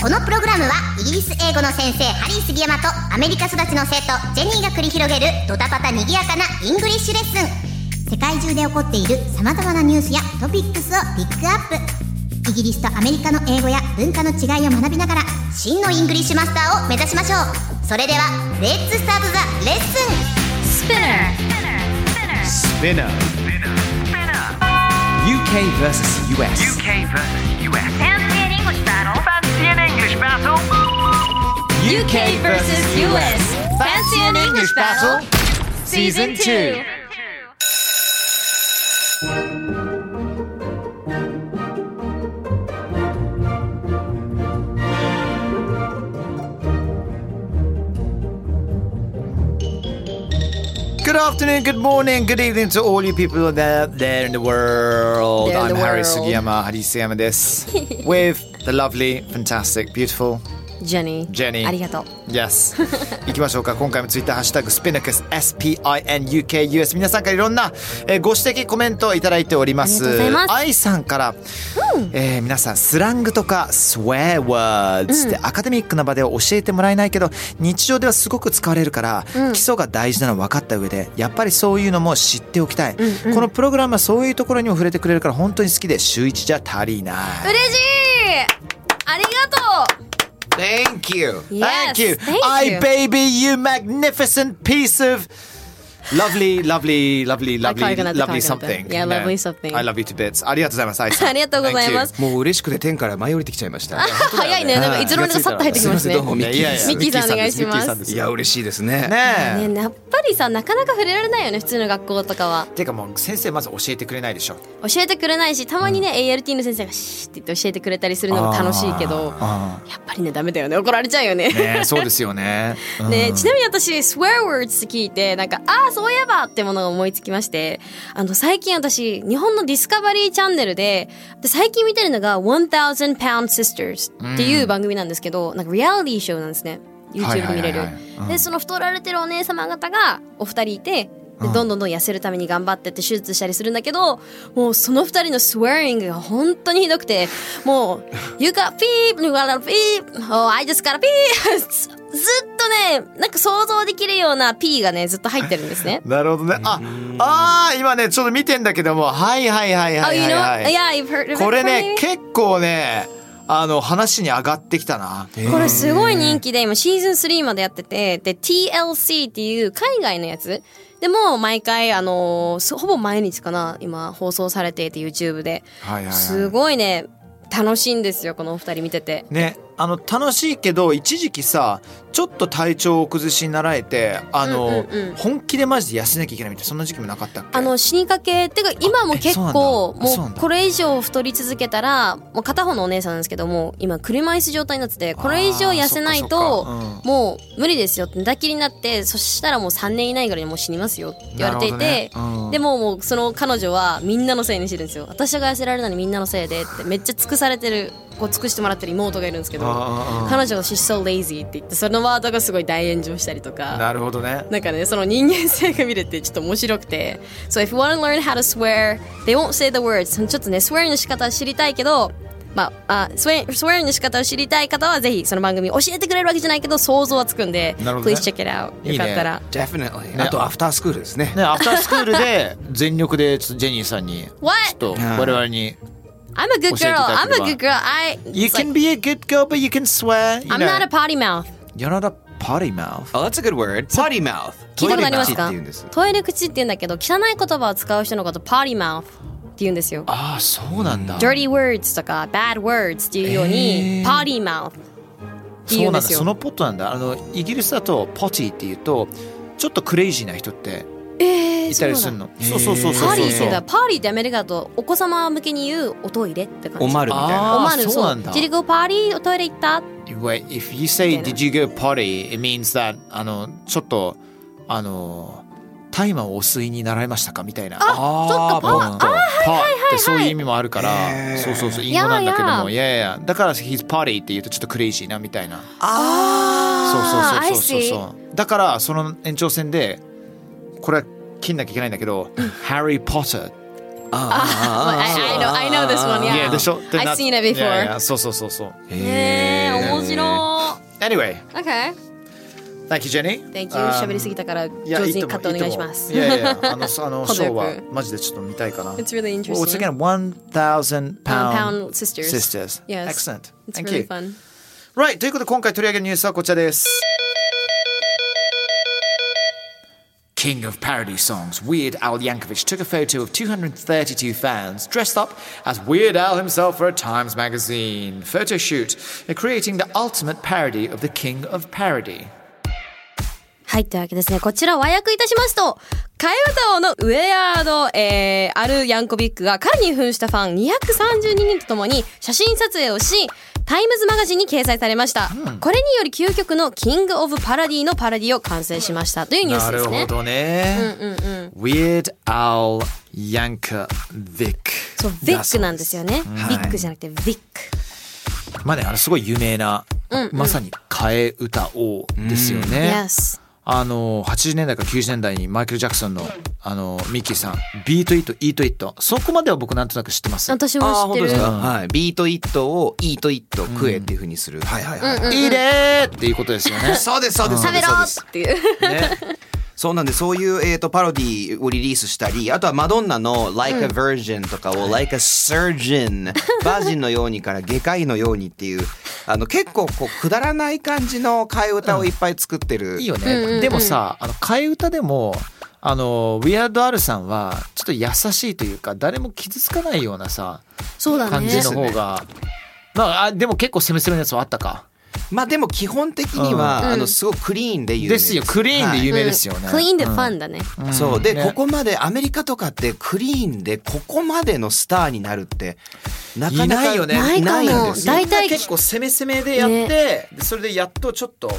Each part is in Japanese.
このプログラムはイギリス英語の先生ハリー杉山とアメリカ育ちの生徒ジェニーが繰り広げるドタバタにぎやかな English lesson。世界中で起こっている様々なニュースやトピックスをピックアップ。イギリスとアメリカの英語や文化の違いを学びながら真の English master を目指しましょう。それでは Let's start the lesson。Spinner. UK versus US. UK versus US. English battle. UK versus US Fancy an English battle Season 2. Good afternoon, good morning, good evening to all you people there, there in the world. There in I'm the Harry world. Sugiyama, Hari Sugiyama this, with the lovely, fantastic, beautiful ジェニー。Jenny. ありがとう。Yes. 行きましょうか。今回もツイッターハッシュタグスピナクス SPINUKUS 皆さんからいろんな、えーご指摘コメントをいただいております。ありがとうございます。愛さんから、えー皆さんスラングとか swear words ってアカデミックな場では教えてもらえないけど日常ではすごく使われるから、基礎が大事なの分かった上でやっぱりそういうのも知っておきたい、このプログラムはそういうところにも触れてくれるから本当に好きで週一じゃ足りない。嬉しいありがと Thank you. Yes, thank you. thank I you. baby you magnificent piece of lovely, lovely, lovely, lovely, lovely something. Yeah, lovely something. I love you to bits. ありがとうございます。ありがとうございますもう嬉しくて天から舞い降りてきちゃいました。早いね。なんかいつの間にかさっと入ってきましたね。どうもミッキーさんお願いしますいや嬉しいですね。ねえ。ねやっぱりさなかなか触れられないよね普通の学校とかはてかもう先生まず教えてくれないでしょ。教えてくれないしたまにね、ALT の先生がシーって教えてくれたりするのも楽しいけどあやっぱりねダメだよね怒られちゃうよねねえそうですよね。うんね、ちなみに私 swear words 聞いてなんかああそういえばってものが思いつきましてあの最近私日本のディスカバリーチャンネルでで最近見てるのが1000 Pound Sisters っていう番組なんですけど、なんかリアリティショーなんですね。YouTube で見れる、でその太られてるお姉様方がお二人いてでどんどんどん痩せるために頑張ってって手術したりするんだけどもうその二人の swearing が本当にひどくてもう「You got beep! You got a beep! Oh, I just got a beep! ず」ずっとねなんか想像できるような P がねずっと入ってるんですね。なるほどね。あ、あー今ねちょっと見てんだけども、はいはいはいは Oh, いはい?はい。It これね?結構ねあの話に上がってきたな。これすごい人気で今シーズン3までやっててで TLC っていう海外のやつでも毎回あのーほぼ毎日かな今放送されていて YouTube で。はいはいはい。すごいね楽しいんですよこのお二人見てて。ね、あの楽しいけど一時期さちょっと体調を崩しになられてあの、うんうんうん。本気でマジで痩せなきゃいけないみたいなそんな時期もなかったっけ？あの死にかけてか今も結構もうこれ以上太り続けたらもう片方のお姉さんなんですけども今車椅子状態になっててこれ以上痩せないともう無理ですよって寝たきりになってそしたらもう3年以内ぐらいにもう死にますよって言われていて、ね。うん。でももうその彼女はみんなのせいにしてるんですよ。私が痩せられるのにみんなのせいでってめっちゃ尽くされてるこう尽くしてもらってる妹がいるんですけど彼女が「She's so lazy」って言ってそのワードがすごい大炎上したりとかなるほどねなんかね、その人間性が見れてちょっと面白くて。So if you want to learn how to swear, they won't say the words. ちょっとね、swearing の仕方を知りたいけど、まあ、あ swear- swearing の仕方を知りたい方はぜひその番組教えてくれるわけじゃないけど想像はつくんで、なるほどね please check it out. いいねよかったら。Definitely. あとアフタースクールですね。ねアフタースクールで全力でちょっとジェニーさんに What? ちょっと我々に I'm a good 教えてい girl. ただ I'm けれ a ば good girl. I, You it's can like, be a good girl but you can swear you I'm know. not a potty mouth. You're not a potty mouth Oh, that's a good word. Potty mouth. 聞いたことありますトイレ口ってか言うんです。トイレ口って言うんだけど、汚い言葉を使う人のこと potty mouth って言うんですよ。ああそうなんだ dirty words とか bad words っていうように、potty mouth ってそううんですよ。そのポットなんだあのイギリスだとポティっていうとちょっとクレイジーな人ってえたりするの？へーそうそうそうそうパーリーってパーリーってアメリカだとお子様向けに言うおトイレって感じ。おまるみたいな。あーおまるそう。なんだ Did you go party? おトイレ行った？Wait, if you say did you go potty, it means that あのちょっとあの大麻をお吸いに習いましたか？みたいな。そっかパうんパってそういう意味もあるから、そうそうそう。隠語なんだけども、いいやいやだから he's potty って言うとちょっとクレイジーなみたいな。あそうそうそうそうそうそう。だからその延長線でこれは切んなきゃいけないんだけど、Harry Potter あ I, I know, I know this one, yeah. いやでしょ I've seen it before. いやいやそうそうそうそう。へえ面白 Anyway, い OK thank you Jenny. Thank you 喋りすぎたからいや上手にカットお願いしますいやいや、あの、そあの、ショーはマジでちょっと見たいかな。It's really interesting it's again 1,000 Pound pound sisters sisters. Yes. Excellent. It's Thank really you. fun Right. ということで今回取り上げるニュースはこちらです。King of parody songs, Weird Al Yankovic took a photo of 232 fans dressed up as Weird Al himself for a Times magazine photo shoot, creating the ultimate parody of the King of Parody. はい、というわけですね。こちら和訳いたしますと、替え歌王のウェアード、えー、アル・ヤンコビックが彼に扮したファン232人とともに写真撮影をし、タイムズマガジンに掲載されました。これにより究極のキング・オブ・パラディのパラディを完成しましたというニュースですね。どね。Weird Al Yankovic。そう、ビックなんですよね。ビックじゃなくて、ビック。まあね、あのすごい有名な、まさに替え歌王ですよね。Yes. あの80年代から90年代にマイケル・ジャクソンのあのミッキーさん「ビート・イット・イート・イット」そこまでは僕なんとなく知ってます。私も知ってる。本当です。か、はい、ビートイットをイートイット食えっていうふうにする、はいはいはい、っていうことですよね。そうですそうですそう食べろです。そうですっていう。ねそうなんでそういう、えー、とパロディをリリースしたりあとはマドンナの「Like a Virgin」とかを「Like a Surgeon」バージンのようにから外科医のようにっていうあの結構こうくだらない感じの替え歌をいっぱい作ってる、いいよね。でもさあの替え歌でもあのウィアード・アルさんはちょっと優しいというか誰も傷つかないようなさそうだね感じ。の方が、まああでも結構攻めするやつはあったか。まあでも基本的には、あのすごくクリーンで有名です。よ。クリーンで有名うんですよね。クイーンでファンだね。はいそう。で、ね。ここまでアメリカとかってクリーンでここまでのスターになるってなかなかいないよね。ないかも。いないんですよ。大体結構攻め攻めでやって、でそれでやっとちょっと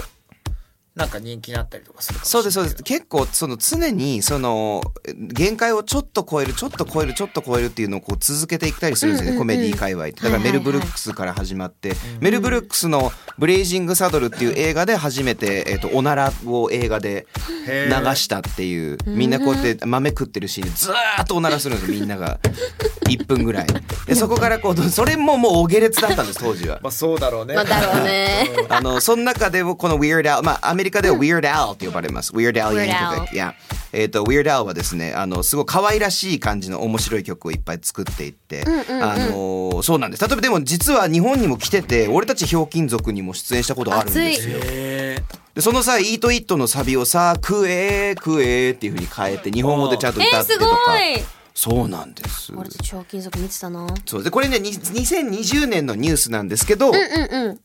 なんか人気になったりとかするかもしれないそうですそうです。結構その常にその限界をちょっと超えるちょっと超えるちょっと超えるっていうのをこう続けていったりするんですよね、コメディ界隈って。だからメル・ブルックスから始まって、メル・ブルックスの「ブレイジング・サドル」っていう映画で初めて、えっとおならを映画で流したっていうみんなこうやって豆食ってるシーンでずーっとおならするんですよみんなが。1分ぐらい。でそこからこうそれももうお下劣だったんです当時は。まあそうだろうね。まあだろうね。あのその中でもこの Weird Al まあアメリカでは Weird Al って呼ばれます。Weird Al Yankovic Al いやえっ、と Weird Al はですねあのすごい可愛らしい感じの面白い曲をいっぱい作っていって、あのそうなんです。例えばでも実は日本にも来てて俺たちひょうきん族にも出演したことあるんですよ。でそのさ「イートイットのサビをさ「食え食え」っていう風に変えて日本語でちゃんと歌ってとか、い。そうなんです。俺たち賞金属見てたな。そう。でこれねに2020年のニュースなんですけど、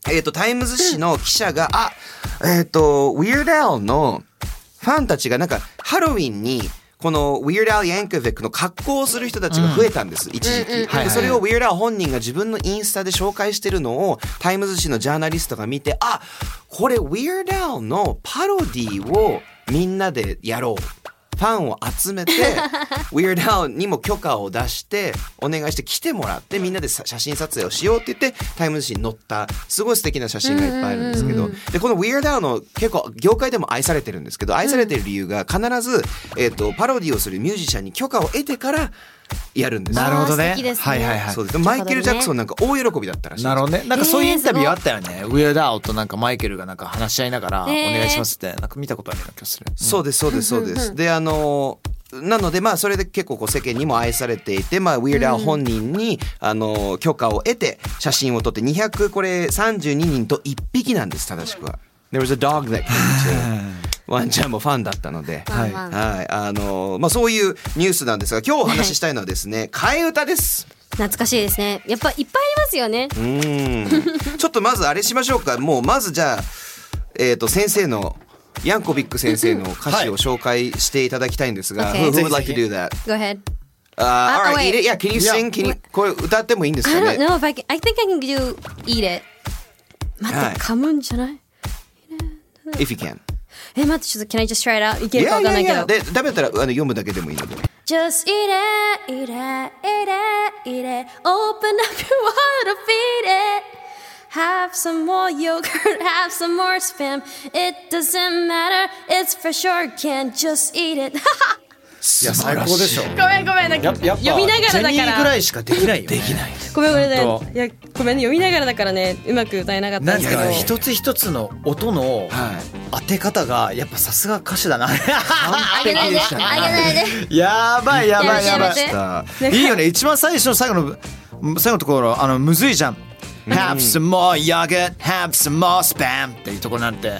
えっ、とタイムズ紙の記者が、あえっ、と Weird Al のファンたちがなんかハロウィンにこの Weird Al Yankovic の格好をする人たちが増えたんです、一時期、はいでそれを Weird Al 本人が自分のインスタで紹介してるのをタイムズ紙のジャーナリストが見てあこれ Weird Al のパロディをみんなでやろうファンを集めて Weird Al にも許可を出してお願いして来てもらってみんなでさ写真撮影をしようって言ってタイムズ紙に載ったすごい素敵な写真がいっぱいあるんですけどでこの Weird Al の結構業界でも愛されてるんですけど愛されてる理由が必ず、えー、とパロディをするミュージシャンに許可を得てからやるんですよ。なるほどね。はいはいはい。そうです。マイケル・ジャクソンなんか大喜びだったらしいですなるほどね。なんかそういうインタビューあったよね。ウィアダーとなんかマイケルがなんか話し合いながらおね願いしますってなんか見たことあるような気がする。そうですそうですそうです。で あのなのでまあそれで結構こう世間にも愛されていて、まあ、ウィーダー本人に、あの許可を得て写真を撮って200これ32人と1匹なんです正しくは。There was a dog that came to ワンちゃんもファンだったので、ワンワンはいあのまあ、そういうニュースなんですが今日お話ししたいのはですね替え歌です。懐かしいですね。やっぱいっぱいありますよね。うーん ちょっとまずあれしましょうかもうまずじゃあ、えー、と先生のヤンコビック先生の歌詞を紹介していただきたいんですが、Okay. Who who would like to do that? Go ahead. Uh, all right, eat it. Yeah, can you sing? Can you これ歌ってもいいんです I か don't ね know if I can. I think I can do eat it. 待はいって、噛むんじゃない？If you can. え、待って、ちょっと Can I just try it out? いけるかわ Yeah, かんな yeah, いけ yeah. ど。で、ダメだったらあの読むだけでもいいので。 Just eat it, eat it, eat it, eat it. Open up your wallet to feed it. Have some more yogurt, have some more spam. It doesn't matter, it's fresh or canned. Just eat it. いや最高でしょ。ごめんごめんなんかややっぱ読みながらだジェニーぐかららいしかできないよ、ね、できないごめんごめん。ねいやごめんね読みながらだからね。うまく歌えなかったんですけど。か一つ一つの音の当て方がやっぱさすが歌手だな。あげないで。あげないで。やばいやばいやばい。いいよね。一番最初の最後の最後のところあのむずいじゃん。Have some more yogurt, have some more spam っていうところなんて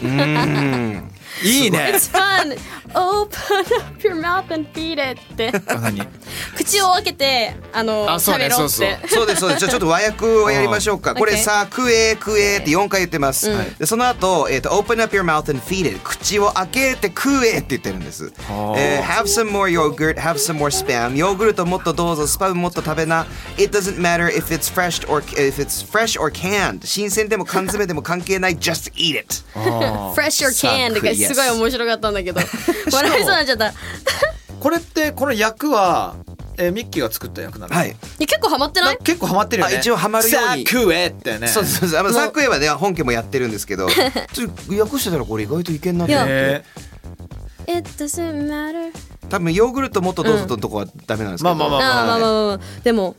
いいね It's fun Open up your mouth and feed it ってあ何口を開けてあのあそうねそうそうそうですそうですじゃあちょっと和訳をやりましょうかこれさ食え食えって4回言ってます、でその後、えーと open up your mouth and feed it 口を開けて食えって言ってるんです、えー have some more yogurt have some more spam ヨーグルトもっとどうぞスパムもっと食べな it doesn't matter if it's fresh or if it's fresh or canned 新鮮でも缶詰でも関係ない just eat it Fresh or canned がすごい面白かったんだけど。笑いそうになっちゃった。いこれってこの役は、えーミッキーが作った役なの？はい。や結構ハマってない？結構ハマってるよね。あ一応ハマるように。さあ食えってね。そうそうそう。あのサークエはね本家もやってるんですけど。ちょっと訳してたらこれ意外といけんなって。It doesn't matter 多分ヨーグルトもっとどうぞのとこはダメなんですけど、まあまあまあーまあまあまあまあ。でも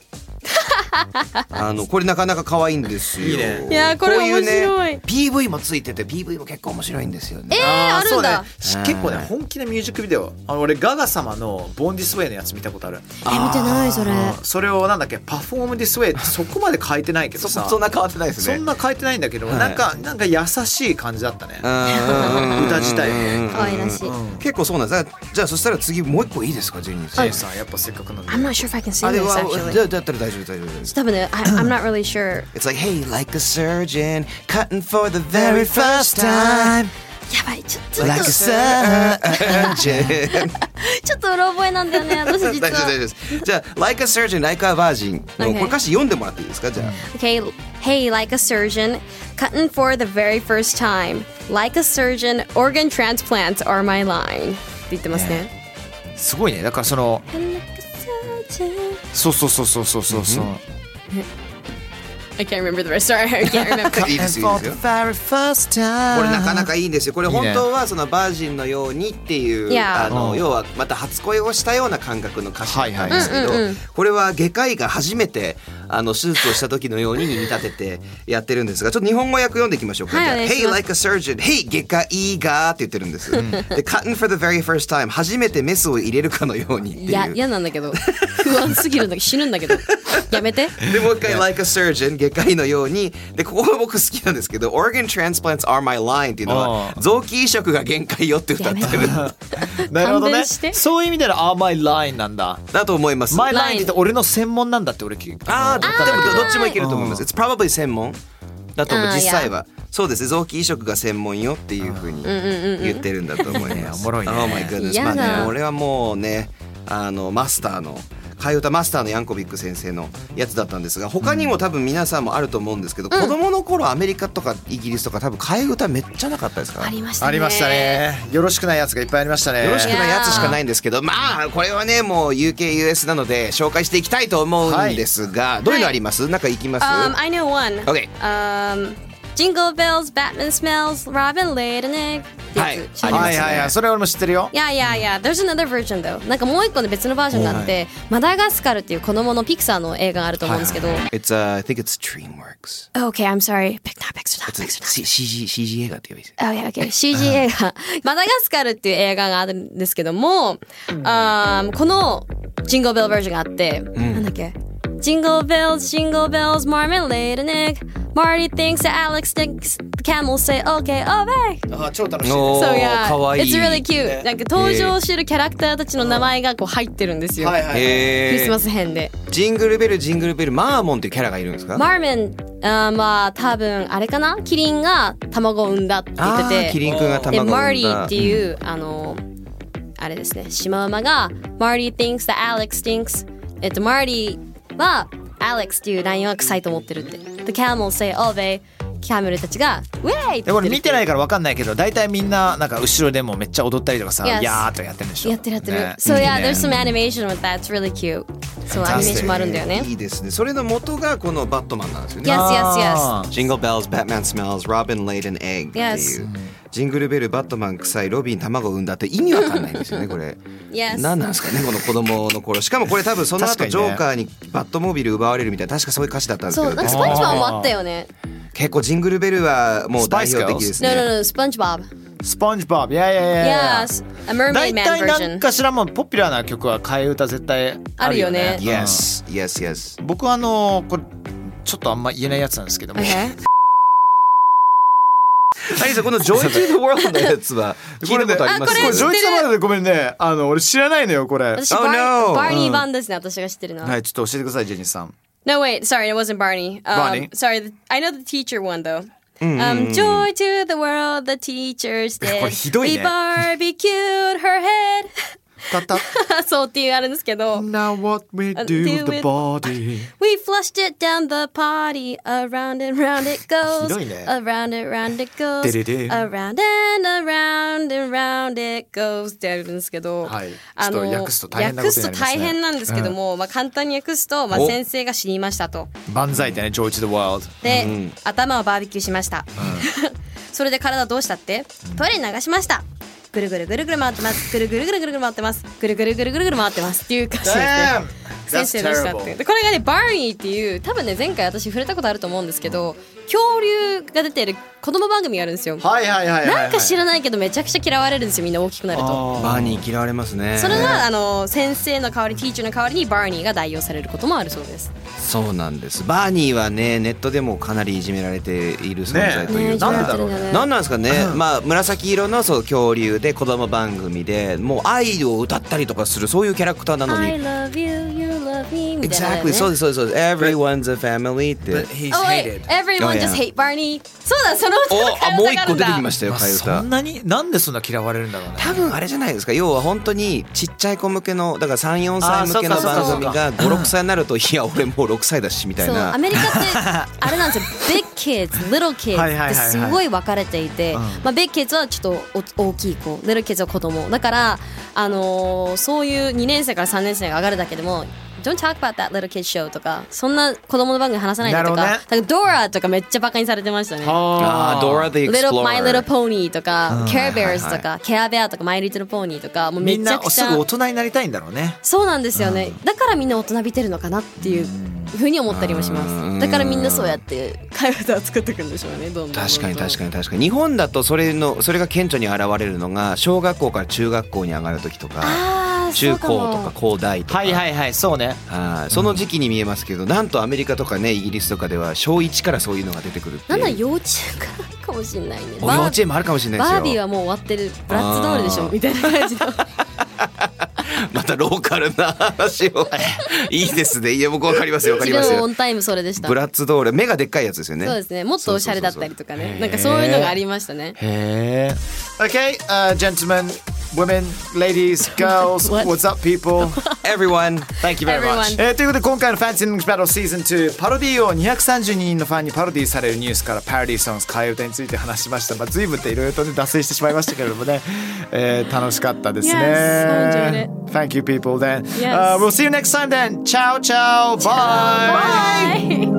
あのこれなかなか可愛いんですよ。いいね。いやこれ面白い。ね、PV もついてて PV も結構面白いんですよね。えーあるんだ。ね、結構ね本気でミュージックビデオ。あの俺ガガ様の「ボンディスウェイ」のやつ見たことある。え見てないそれ。それをなんだっけパフォームディスウェイってそこまで変えてないけどそさ。そんな変わってないですね。そんな変えてないんだけど、はい。なんかなんか優しい感じだったね、うん歌自体。可愛らしい。結構そうなんです。じゃあそしたら次もう一個いいですかジェニーさん。ジェイさんやっぱせっかくなんで。I'm not sure if I can sing あれ this は actually じゃあだったら大丈夫大丈夫 です。多分ね I, I'm not really sure It's like hey like a surgeon cutting for the very first time やばいちょっと like a surgeon ちょっとうろ覚えなんだよね私実大丈夫大丈夫はです。じゃあ like a surgeon like a virgin の Okay これ歌詞読んでもらっていいですかじゃあ。 Okay, hey, like a surgeon, cutting for the very first time. Like a surgeon, organ transplants are my line. って言ってますね。すごいねだからその Like a surgeon. そうそうそうそうそうそうそう、I can't remember the rest. Sorry, I can't remember. いいですよいいですよ。very first time これなかなかいいんですよ。これ本当はそのバージンのようにっていう、あのうん要はまた初恋をしたような感覚の歌詞なんですけど、はいはいうんうんうんこれは外科医が初めてあの手術をした時のように見立ててやってるんですが、ちょっと日本語訳読んでいきましょう。か。はい Hey like a surgeon, Hey 外科医がって言ってるんです。で Cutting for the very first time 初めてメスを入れるかのようにっていや。嫌なんだけど。不安すぎるんだけど、死ぬんだけど。やめて。でもう一回 like a surgeon. 外科医のように。でここが僕好きなんですけど organ transplants are my line っていうのは臓器移植が限界よって歌ってる。なるほどね。そういう意味では「あ my line」なんだ。だと思います。「my line」って言って俺の専門なんだって俺聞いああ、でもどどっちもいけると思います。あ It's probably 専門だと思う。実際は。そうですね。臓器移植が専門よっていうふうに言ってるんだと思います。おもろいね Oh my goodness。嫌だまあね、俺はもうね、あの、マスターの、替え歌マスターのヤンコビック先生のやつだったんですが他にも多分皆さんもあると思うんですけど、子供の頃アメリカとかイギリスとか多分替え歌めっちゃなかったですかありましたね。ありました。ねよろしくないやつがいっぱいありましたねよろしくないやつしかないんですけどまあこれはねもう UKUS なので紹介していきたいと思うんですが、どういうのあります、なんかいきます、Um, I know one. Okay. Um, Jingle bells, Batman smells, Robin laid an egg. はいってやつ知ってます？はいはいはいそれ俺も知ってるよいやいやいや、there's another version though. なんかもう一個の別のバージョンがあって、マダガスカルっていう子供のピクサーの映画があると思うんですけど。It's、uh, I think it's DreamWorks Okay, I'm sorry. Pick not Pixar, not Pixar. C- CG, CG 映画って言えばいいです Oh, yeah, okay. CG 映画。マダガスカルっていう映画があるんですけども、あーこのジングルベルバージョンがあって、なんだっけ？Jingle bells, jingle bells, marmalade and egg. Marty thinks that Alex thinks the camel say okay, obey! あ超楽しいねおー So yeah, かわいい it's really cute. なんか登場してるキャラクターたちの名前がこう入ってるんですよ。はいはいクリスマス編で。ジングルベルジングルベルマーモンっていうキャラがいるんですか？マーメンあーまあ多分あれかな？キリンが卵を産んだって言あっててーキリンくんがで卵をマー産んだリーっていう、あのあれですねシマウマがマーリー thinks that Alex stinks えっとマーリーは Alex っていうラインは臭いと思ってるって。The camels say oh they キャメルたちがウェイってで言ってるこれ見てないから分かんないけど大体みんななんか後ろでもめっちゃ踊ったりとかさ Yes やーっとやってるんでしょ。やってるやってる、ね。So yeah ね there's some animation with that. It's really cute. そうアニメーションもあるんだよね。いいですね。それの元がこのバットマンなんですよね。Yes yes yes. Jingle bells, Batman smells, Robin laid an egg っていう、Yes ジングルベル、バットマン臭い、ロビン卵を産んだって意味わかんないんですよね、これ。Yes. 何なんですかね、この子供の頃。しかもこれ多分その後、ジョーカーにバットモービル奪われるみたいな、確かそういう歌詞だったんですけどそうなんかスパンジボブもあったよね。結構ジングルベルはもう代表的。です No no ね。no スパンジボブスポンジボブいやいやいや Yes a mermaid 大 man 体なんかしらもポピュラーな曲は替え歌絶対あるよね。あるよね。Yes, yes, yes. うん僕はあのこれちょっとあんま言えないやつなんですけども。Okay アリさん、このジョイ・トゥ・ザ・ワールドのやつは聞いたことありますこれジョイツマルでごめんねあの俺知らないのよこれ私 Oh, バー no バーニー版ですね私が知ってるのははいちょっと教えてくださいジェニーさん No wait sorry it wasn't Barney um, Barney? sorry I know the teacher one though Um, joy to the world, the teachers こ did. れひどいね We barbecued her head. たったそうっていうあるんですけど。Now what we do do the with- body We flushed it down the potty. Around and round it goes. ひどいね Around and round it goes. ででで Around and around and round it goes ってあるんですけど、はいあのちょっと訳すと大変なことになりますね訳すと大変なんですけども、まあ簡単に訳すと、まあお先生が死にましたと。万歳ってね Joy to the world で、頭をバーベキューしました、それで体どうしたってトイレに流しましたぐるぐるぐるぐる回ってますぐるぐるぐるぐるぐる回ってますぐるぐるぐるぐるぐる回ってますっていう歌詞ですね先生でしたってでこれがねバーニーっていう多分ね前回私触れたことあると思うんですけど恐竜が出てる子供番組があるんですよ。はいはいはいはいはい。なんか知らないけどめちゃくちゃ嫌われるんですよみんな大きくなると。バーニー嫌われますね。それがあの先生の代わりティーチャーの代わりにバーニーが代用されることもあるそうです。そうなんです。バーニーはね、ネットでもかなりいじめられている存在というか。ねなんでだろうね。なんなんですかね、まあ紫色のそう恐竜で子供番組でもう愛を歌ったりとかするそういうキャラクターなの I に love you, you love me みたいなのね Exactly そうですそうですそうです Everyone's a family って But he's Oh wait, hated everyone Oh, yeah. just hate Barney. そうだ、その歌のおあもう一個出てきしましたよまあ替え歌そんなになんでそんな嫌われるんだろうね多分あれじゃないですか要は本当にちっちゃい子向けのだから34歳向けの番組が56歳になるといや俺もう6歳だしみたいそう、なアメリカってあれなんですよ。Big kids, little kids ってすごい分かれていて、まあ Big kids はちょっとお大きい子、little kids は子供。だからあのーそういう2年生から3年生が上がるだけでも。Don't talk about that little kid show とかそんな子供の番組話さないでとか,、ね。だから Dora とかめっちゃバカにされてましたね。あ。ー Dora the Little My Little Explorer Pony とか、Care Bears とか、Care Bear とか、My Little Pony とか、もうめみんなちゃ。くちゃすぐ大人になりたいんだろうね。そうなんですよね、だからみんな大人びてるのかなっていうふうに思ったりもします。だからみんなそうやって替え歌を作っていくんでしょうねどんどん。確かに確にかに確かに。日本だとそれのそれが顕著に現れるのが小学校から中学校に上がる時とか中高とか高大とか。はいはいはいそうね。はい。その時期に見えますけどなんとアメリカとかねイギリスとかでは小1からそういうのが出てくるなんだ幼稚園からかもしれないね。お幼稚園もあるかもしれないですよ。バービーはもう終わってるブラッツドールでしょみたいな感じの。またローカルな話を。いいですね。いや僕わかりますよわかりますオンタイムそれでした。ブラッツドール目がでっかいやつですよね。そうですね。もっとおしゃれだったりとかね。そうそうそうなんかそういうのがありましたね。へえ Okay, uh, gentlemen, women, ladies, girls, What? what's up people? Everyone Thank you very much. Everyone. えーということで今回の Fancy English Battle Season 2パロディを232人のファンにパロディされるニュースからパロディソング替え歌について話しました。まあ随分といろいろとね脱線してしまいましたけれどもね、えー楽しかったですね。Yes, enjoyed Thank you people then. Yes. Uh, we'll see you next time then. Ciao ciao. Bye. Bye.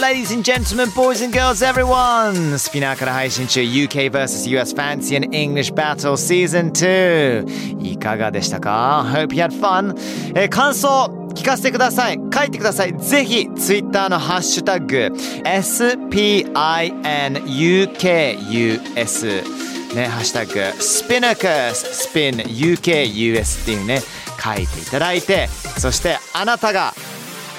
Ladies and gentlemen, boys and girls, everyone! スピナーから配信中 UK vs.US Fancy and English Battle Season 2いかがでしたか ?Hope you had fun! えー感想聞かせてください書いてくださいぜひ Twitter のハッシュタグ SPINUKUS ね、ハッシュタグ、スピナカス、スピン UKUS っていうね、書いていただいて、そしてあなたが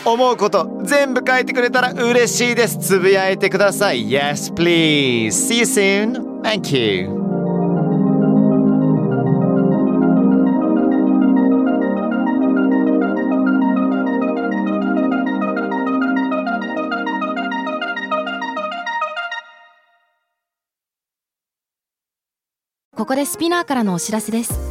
思うこと全部書いてくれたら嬉しいです。つぶやいてください。Yes, please. See you soon. Thank you. ここでスピナーからのお知らせです